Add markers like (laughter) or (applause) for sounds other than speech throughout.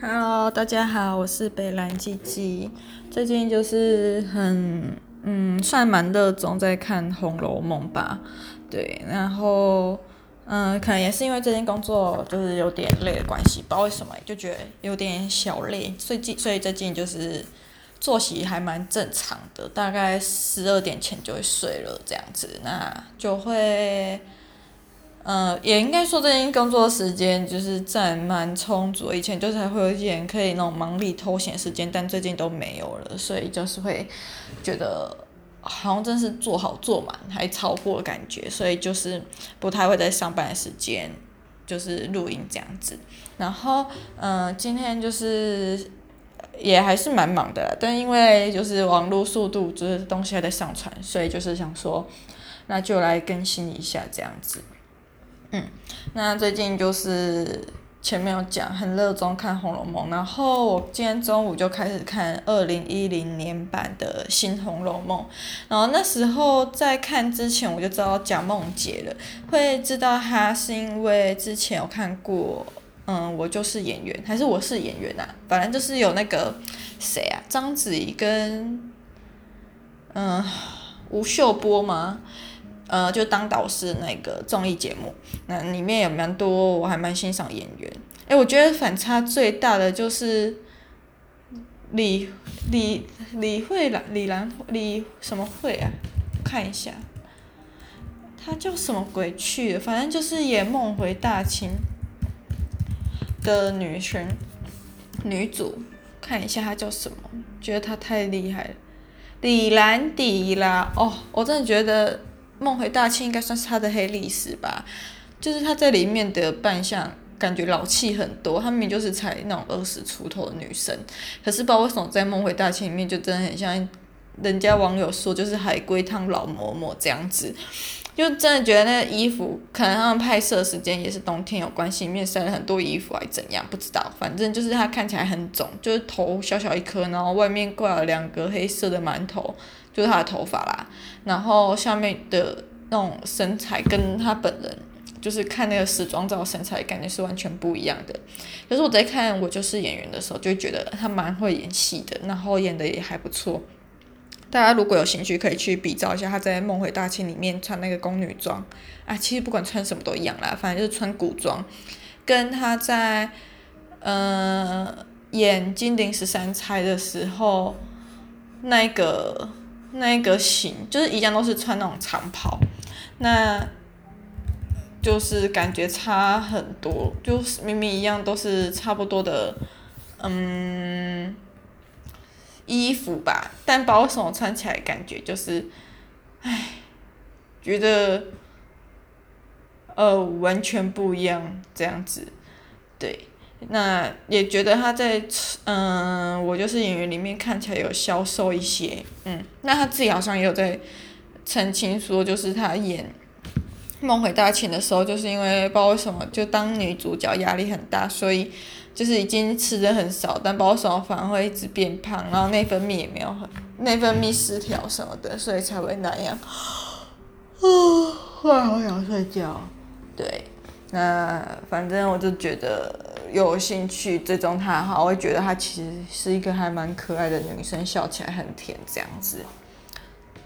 Hello，大家好，我是北兰鸡鸡。最近就是很嗯，算蛮热衷在看《红楼梦》吧。对，然后嗯，可能也是因为最近工作就是有点累的关系，不知道为什么就觉得有点小累。最近所以最近就是作息还蛮正常的，大概十二点前就会睡了这样子，那就会。嗯，也应该说最近工作时间就是占蛮充足，以前就是还会有一点可以那种忙里偷闲时间，但最近都没有了，所以就是会觉得好像真是做好做满，还超过的感觉，所以就是不太会在上班的时间就是录音这样子。然后嗯，今天就是也还是蛮忙的，但因为就是网络速度就是东西还在上传，所以就是想说那就来更新一下这样子。嗯，那最近就是前面有讲很热衷看《红楼梦》，然后我今天中午就开始看二零一零年版的新《红楼梦》，然后那时候在看之前我就知道贾梦婕了，会知道她是因为之前有看过，嗯，我就是演员，还是我是演员啊，反正就是有那个谁啊，章子怡跟嗯吴秀波吗？呃，就当导师那个综艺节目，那里面有蛮多我还蛮欣赏演员。哎，我觉得反差最大的就是李李李慧兰李兰李什么慧啊？看一下，她叫什么鬼去？反正就是演《梦回大清》的女神女主，看一下她叫什么？觉得她太厉害了，李兰迪啦！哦，我真的觉得。梦回大清应该算是他的黑历史吧，就是他在里面的扮相感觉老气很多，他明明就是才那种二十出头的女生，可是不知道为什么在梦回大清里面就真的很像人家网友说就是海龟汤老嬷嬷这样子，就真的觉得那个衣服可能他们拍摄时间也是冬天有关系，里面塞了很多衣服还怎样不知道，反正就是他看起来很肿，就是头小小一颗，然后外面挂了两个黑色的馒头。就是他的头发啦，然后下面的那种身材跟他本人，就是看那个时装照身材感觉是完全不一样的。可是我在看我就是演员的时候，就觉得他蛮会演戏的，然后演的也还不错。大家如果有兴趣，可以去比照一下他在《梦回大清》里面穿那个宫女装啊，其实不管穿什么都一样啦，反正就是穿古装，跟他在呃演金陵十三钗的时候那个。那一个型就是一样，都是穿那种长袍，那就是感觉差很多，就是明明一样都是差不多的，嗯，衣服吧，但把我手穿起来感觉就是，唉，觉得，呃，完全不一样这样子，对。那也觉得他在嗯，我就是演员里面看起来有消瘦一些，嗯，那他自己好像也有在澄清说，就是他演《梦回大清》的时候，就是因为不知道为什么就当女主角压力很大，所以就是已经吃的很少，但不知道为什么反而会一直变胖，然后内分泌也没有很内分泌失调什么的，所以才会那样。啊，我好想睡觉。对，那反正我就觉得。有兴趣追踪她哈，我会觉得她其实是一个还蛮可爱的女生，笑起来很甜这样子。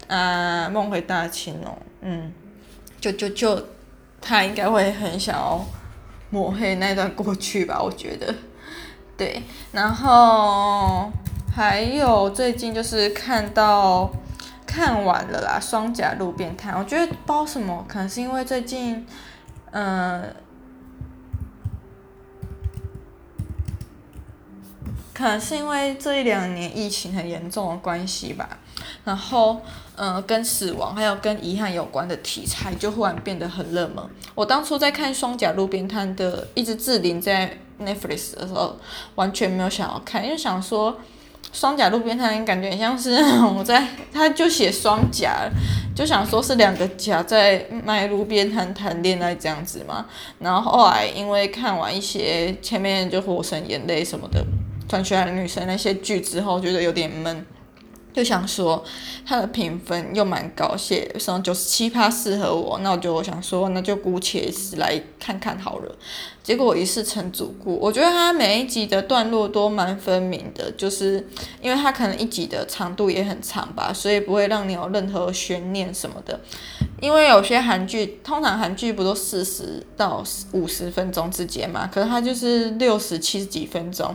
啊，梦回大清哦，嗯，就就就，她应该会很想要抹黑那段过去吧，我觉得。对，然后还有最近就是看到看完了啦，《双甲路边摊》，我觉得包什么，可能是因为最近，嗯、可能是因为这一两年疫情很严重的关系吧，然后，嗯、跟死亡还有跟遗憾有关的题材就忽然变得很热门。我当初在看《双甲路边摊》的，一直志玲在 Netflix 的时候，完全没有想要看，因为想说《双甲路边摊》感觉很像是 (laughs) 我在，他就写双甲，就想说是两个甲在卖路边摊谈恋爱这样子嘛。然后后来因为看完一些前面就《火神眼泪》什么的。转学来的女生那些剧之后，觉得有点闷，就想说他的评分又蛮高，写什么九十七趴适合我，那我就想说那就姑且试来看看好了。结果我一试成主顾，我觉得他每一集的段落都蛮分明的，就是因为他可能一集的长度也很长吧，所以不会让你有任何悬念什么的。因为有些韩剧，通常韩剧不都四十到五十分钟之间嘛，可是他就是六十七十几分钟，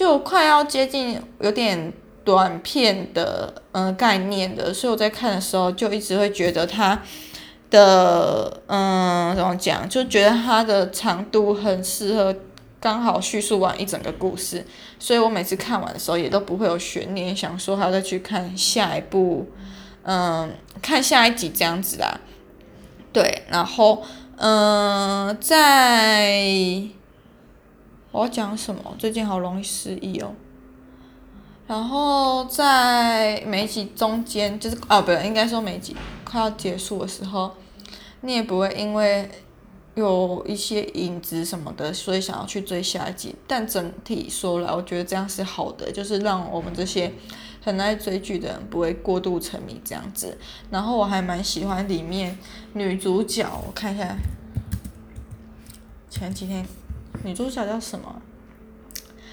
就快要接近有点。短片的嗯、概念的，所以我在看的时候就一直会觉得它的嗯怎么讲，就觉得它的长度很适合刚好叙述完一整个故事，所以我每次看完的时候也都不会有悬念，想说还要再去看下一部，嗯，看下一集这样子啦。对，然后嗯，在我要讲什么？最近好容易失忆哦。然后在每一集中间，就是啊，不对，应该说每一集快要结束的时候，你也不会因为有一些影子什么的，所以想要去追下一集。但整体说来，我觉得这样是好的，就是让我们这些很爱追剧的人不会过度沉迷这样子。然后我还蛮喜欢里面女主角，我看一下，前几天女主角叫什么？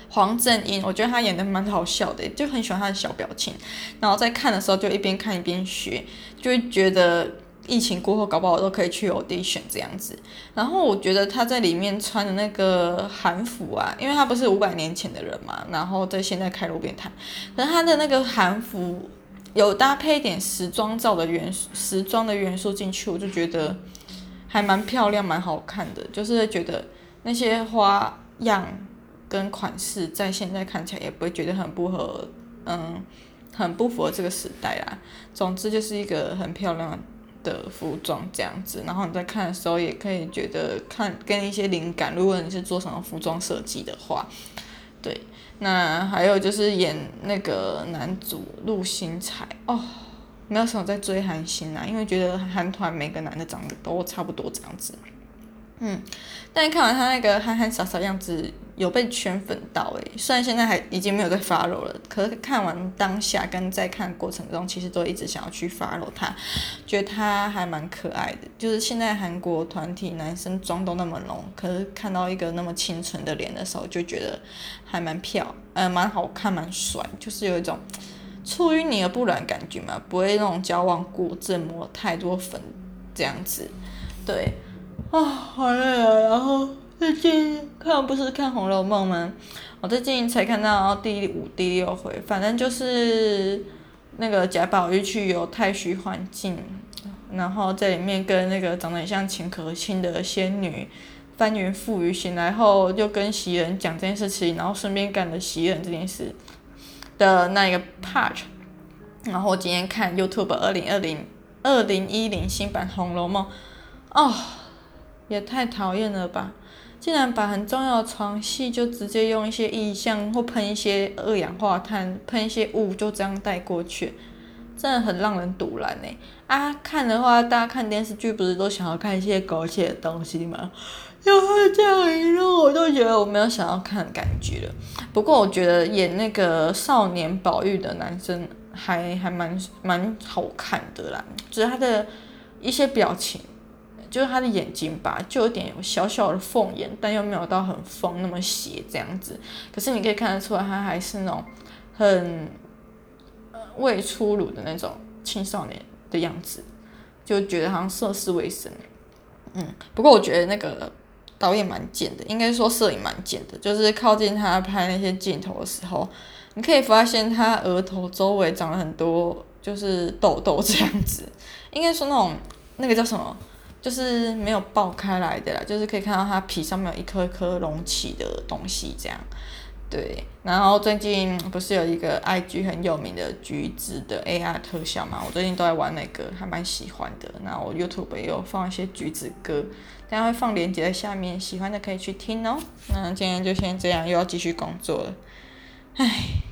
黄正英，我觉得她演的蛮好笑的，就很喜欢她的小表情。然后在看的时候就一边看一边学，就会觉得疫情过后搞不好我都可以去 audition 这样子。然后我觉得她在里面穿的那个韩服啊，因为她不是五百年前的人嘛，然后在现在开路边摊，可是她的那个韩服有搭配一点时装照的元素，时装的元素进去，我就觉得还蛮漂亮，蛮好看的。就是觉得那些花样。跟款式在现在看起来也不会觉得很不合，嗯，很不符合这个时代啦。总之就是一个很漂亮的服装这样子，然后你在看的时候也可以觉得看跟一些灵感。如果你是做什么服装设计的话，对。那还有就是演那个男主陆星材哦，没有什么在追韩星啦，因为觉得韩团每个男的长得都差不多这样子。嗯，但看完他那个憨憨傻傻样子，有被圈粉到诶。虽然现在还已经没有在 follow 了，可是看完当下跟在看过程中，其实都一直想要去 follow 他，觉得他还蛮可爱的。就是现在韩国团体男生妆都那么浓，可是看到一个那么清纯的脸的时候，就觉得还蛮漂，呃，蛮好看，蛮帅，就是有一种出淤泥而不染感觉嘛，不会那种矫枉过正抹太多粉这样子，对。啊，好累啊！然后最近看不是看《红楼梦》吗？我最近才看到第五、第六回，反正就是那个贾宝玉去游太虚幻境，然后在里面跟那个长得很像秦可卿的仙女翻云覆雨，醒来后就跟袭人讲这件事情，然后顺便干了袭人这件事的那一个 part。然后我今天看 YouTube 二零二零二零一零新版《红楼梦》，哦。也太讨厌了吧！竟然把很重要的床戏就直接用一些意象或喷一些二氧化碳、喷一些雾就这样带过去，真的很让人赌烂呢。啊，看的话，大家看电视剧不是都想要看一些狗血的东西吗？就会这样一弄，我都觉得我没有想要看的感觉了。不过我觉得演那个少年宝玉的男生还还蛮蛮好看的啦，就是他的一些表情。就是他的眼睛吧，就有点小小的凤眼，但又没有到很疯那么邪这样子。可是你可以看得出来，他还是那种很未出炉的那种青少年的样子，就觉得好像涉世未深。嗯，不过我觉得那个导演蛮贱的，应该说摄影蛮贱的。就是靠近他拍那些镜头的时候，你可以发现他额头周围长了很多就是痘痘这样子，应该说那种那个叫什么？就是没有爆开来的啦，就是可以看到它皮上面有一颗颗隆起的东西，这样。对，然后最近 (tsk) 不是有一个 IG 很有名的橘子的 AR 特效嘛？我最近都在玩那个，还蛮喜欢的。那我 YouTube 也有放一些橘子歌，等下会放链接在下面，喜欢的可以去听哦。那今天就先这样，又要继续工作了，唉。